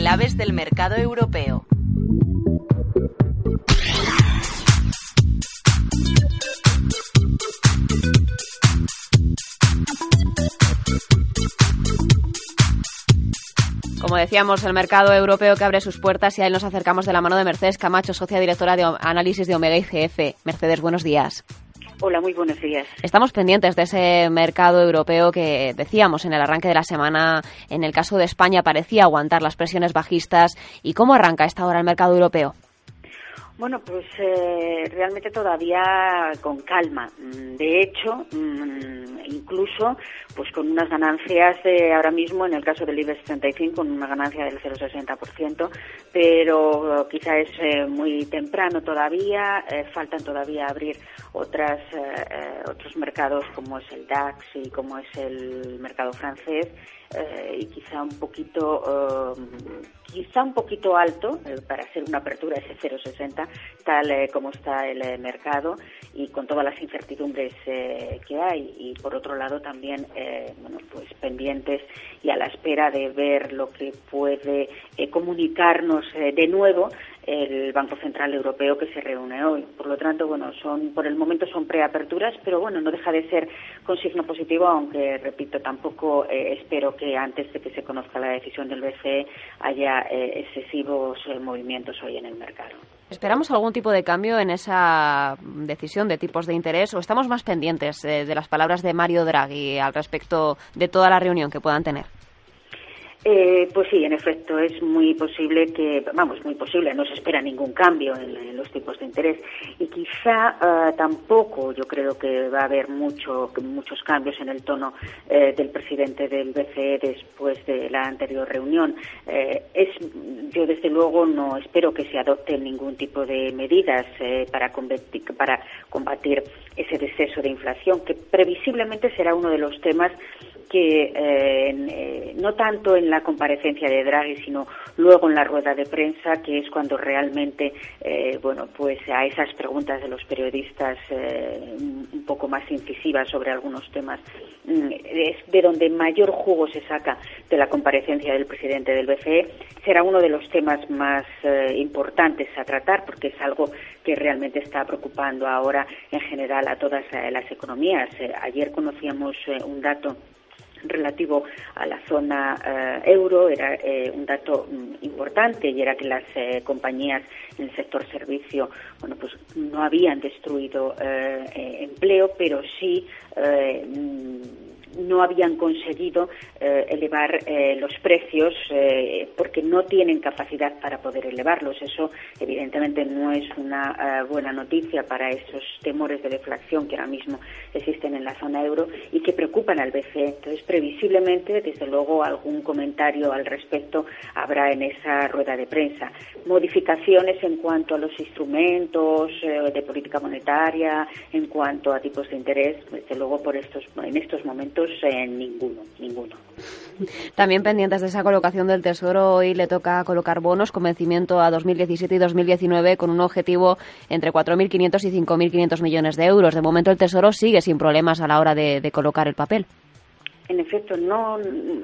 Claves del mercado europeo. Como decíamos, el mercado europeo que abre sus puertas y a él nos acercamos de la mano de Mercedes Camacho, socia directora de análisis de Omega IGF. Mercedes, buenos días. Hola, muy buenos días. Estamos pendientes de ese mercado europeo que decíamos en el arranque de la semana. En el caso de España parecía aguantar las presiones bajistas. ¿Y cómo arranca esta hora el mercado europeo? Bueno, pues eh, realmente todavía con calma. Mm, de hecho, mm, incluso pues con unas ganancias de ahora mismo, en el caso del IBEX 35, con una ganancia del 0,60%, pero quizá es eh, muy temprano todavía, eh, faltan todavía abrir otras, otros mercados como es el DAX y como es el mercado francés eh, y quizá un poquito eh, quizá un poquito alto eh, para hacer una apertura ese 0,60 tal como está el mercado y con todas las incertidumbres que hay. Y por otro lado también bueno pues pendientes y a la espera de ver lo que puede comunicarnos de nuevo el Banco Central Europeo que se reúne hoy. Por lo tanto, bueno, son por el momento son preaperturas, pero bueno, no deja de ser con signo positivo, aunque repito, tampoco eh, espero que antes de que se conozca la decisión del BCE haya eh, excesivos eh, movimientos hoy en el mercado. ¿Esperamos algún tipo de cambio en esa decisión de tipos de interés o estamos más pendientes de las palabras de Mario Draghi al respecto de toda la reunión que puedan tener? Eh, pues sí, en efecto, es muy posible que, vamos, muy posible, no se espera ningún cambio en, los tipos de interés y quizá eh, tampoco yo creo que va a haber mucho, muchos cambios en el tono eh, del presidente del BCE después de la anterior reunión. es, yo desde luego no espero que se adopten ningún tipo de medidas para, combatir, para combatir ese deceso de inflación, que previsiblemente será uno de los temas que eh, no tanto en la comparecencia de Draghi, sino luego en la rueda de prensa, que es cuando realmente, eh, bueno, pues a esas preguntas de los periodistas eh, un poco más incisivas sobre algunos temas, mm, es de donde mayor jugo se saca de la comparecencia del presidente del BCE, será uno de los temas más importantes a tratar, porque es algo que realmente está preocupando ahora en general a todas las economías. ayer conocíamos un dato relativo a la zona eh, euro era eh, un dato mm, importante y era que las eh, compañías en el sector servicio bueno pues no habían destruido empleo pero sí no habían conseguido eh, elevar eh, los precios eh, porque no tienen capacidad para poder elevarlos. Eso, evidentemente, no es una buena noticia para esos temores de deflación que ahora mismo existen en la zona euro y que preocupan al BCE. Entonces, previsiblemente, desde luego, algún comentario al respecto habrá en esa rueda de prensa. Modificaciones en cuanto a los instrumentos de política monetaria, en cuanto a tipos de interés, desde luego, por estos, en estos momentos ninguno, ninguno. También pendientes de esa colocación del Tesoro, hoy le toca colocar bonos con vencimiento a 2017 y 2019 con un objetivo entre 4.500 y 5.500 millones de euros. De momento el Tesoro sigue sin problemas a la hora de colocar el papel en efecto, no,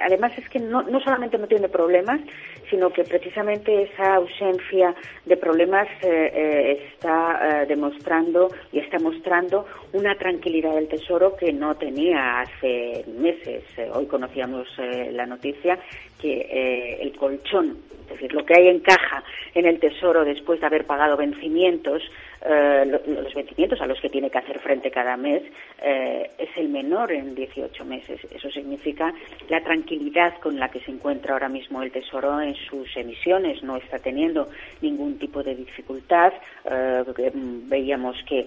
además es que no, no solamente no tiene problemas, sino que precisamente esa ausencia de problemas eh, eh, está eh, demostrando y está mostrando una tranquilidad del Tesoro que no tenía hace meses. hoy conocíamos la noticia que el colchón, es decir, lo que hay en caja en el Tesoro después de haber pagado vencimientos, eh, los vencimientos a los que tiene que hacer frente cada mes eh, es el menor en 18 meses. Eso significa la tranquilidad con la que se encuentra ahora mismo el Tesoro en sus emisiones. No está teniendo ningún tipo de dificultad. Mm, veíamos que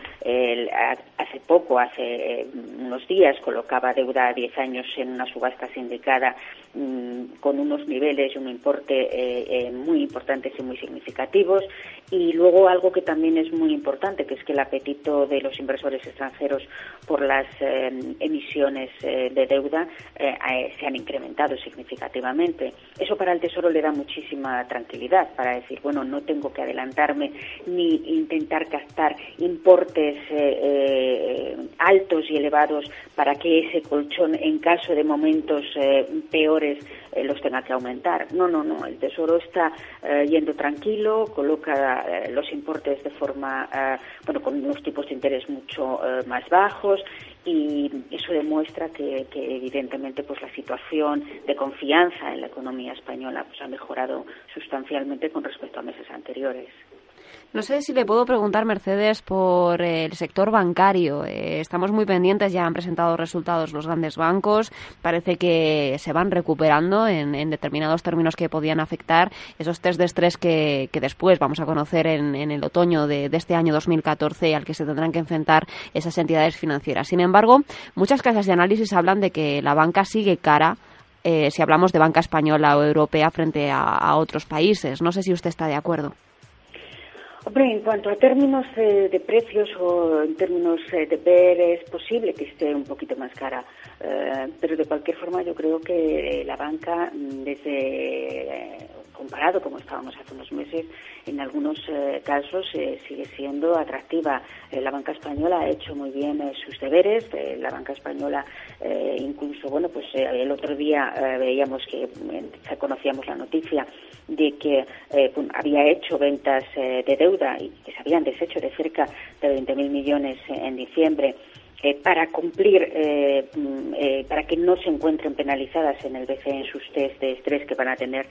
hace poco, hace unos días, colocaba deuda a 10 años en una subasta sindicada mm, con unos niveles y un importe muy importantes y muy significativos. Y luego algo que también es muy importante, que es que el apetito de los inversores extranjeros por las eh, emisiones eh, de deuda eh, se han incrementado significativamente. Eso para el Tesoro le da muchísima tranquilidad para decir, bueno, no tengo que adelantarme ni intentar captar importes altos y elevados para que ese colchón, en caso de momentos peores, los tenga que aumentar. No, no, no. El Tesoro está yendo tranquilo, coloca los importes de forma eh, bueno, con unos tipos de interés mucho eh, más bajos y eso demuestra que, evidentemente pues la situación de confianza en la economía española pues ha mejorado sustancialmente con respecto a meses anteriores. No sé si le puedo preguntar, Mercedes, por el sector bancario. Eh, estamos muy pendientes, ya han presentado resultados los grandes bancos. Parece que se van recuperando en, determinados términos que podían afectar esos test de estrés que, después vamos a conocer en, el otoño de, este año 2014 al que se tendrán que enfrentar esas entidades financieras. Sin embargo, muchas casas de análisis hablan de que la banca sigue cara eh, si hablamos de banca española o europea frente a otros países. No sé si usted está de acuerdo. Hombre, en cuanto a términos eh, de precios o en términos eh, de ver, es posible que esté un poquito más cara, eh, pero de cualquier forma yo creo que la banca, mm, desde comparado como estábamos hace unos meses, en algunos casos sigue siendo atractiva. la banca española ha hecho muy bien sus deberes. la banca española, incluso, bueno, pues el otro día veíamos que conocíamos la noticia de que eh, había hecho ventas eh, de deuda y que se habían deshecho de cerca de 20.000 millones en diciembre eh, para cumplir, mm, para que no se encuentren penalizadas en el BCE en sus test de estrés que van a tener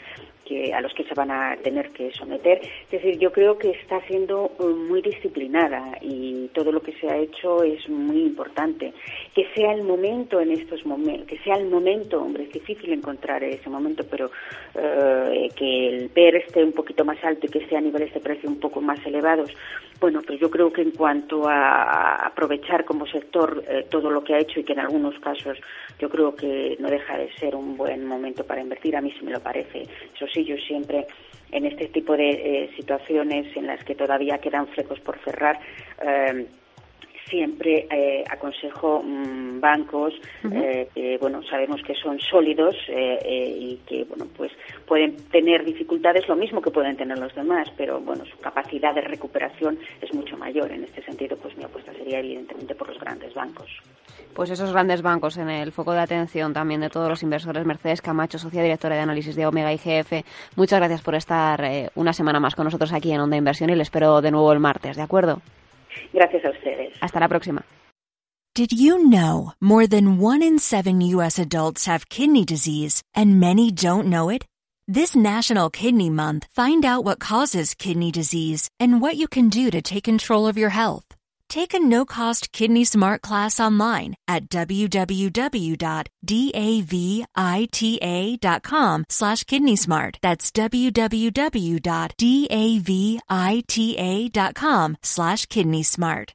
que, a los que se van a tener que someter. Es decir, yo creo que está siendo muy disciplinada y todo lo que se ha hecho es muy importante. Que sea el momento en estos momentos, que sea el momento, hombre, es difícil encontrar ese momento, pero eh, que el PER esté un poquito más alto y que esté a niveles de precio un poco más elevados, bueno, pues yo creo que en cuanto a aprovechar como sector eh, todo lo que ha hecho y que en algunos casos yo creo que no deja de ser un buen momento para invertir, a mí sí me lo parece. Eso sí, siempre en este tipo de eh, situaciones en las que todavía quedan flecos por cerrar, eh, siempre eh, aconsejo mm, bancos eh, que bueno sabemos que son sólidos eh, y que bueno pues pueden tener dificultades lo mismo que pueden tener los demás pero bueno su capacidad de recuperación es mucho mayor. En este sentido pues mi apuesta sería evidentemente por los grandes bancos. Pues esos grandes bancos en el foco de atención también de todos los inversores Mercedes Camacho socia directora de análisis de Omega IGF muchas gracias por estar una semana más con nosotros aquí en Onda Inversión y le espero de nuevo el martes de acuerdo Gracias a ustedes. Hasta la próxima. Did you know more than one in seven U.S. adults have kidney disease and many don't know it? This National Kidney Month, find out what causes kidney disease and what you can do to take control of your health. Take a no-cost Kidney Smart class online at www.davita.com slash kidney smart. That's www.davita.com slash kidney smart.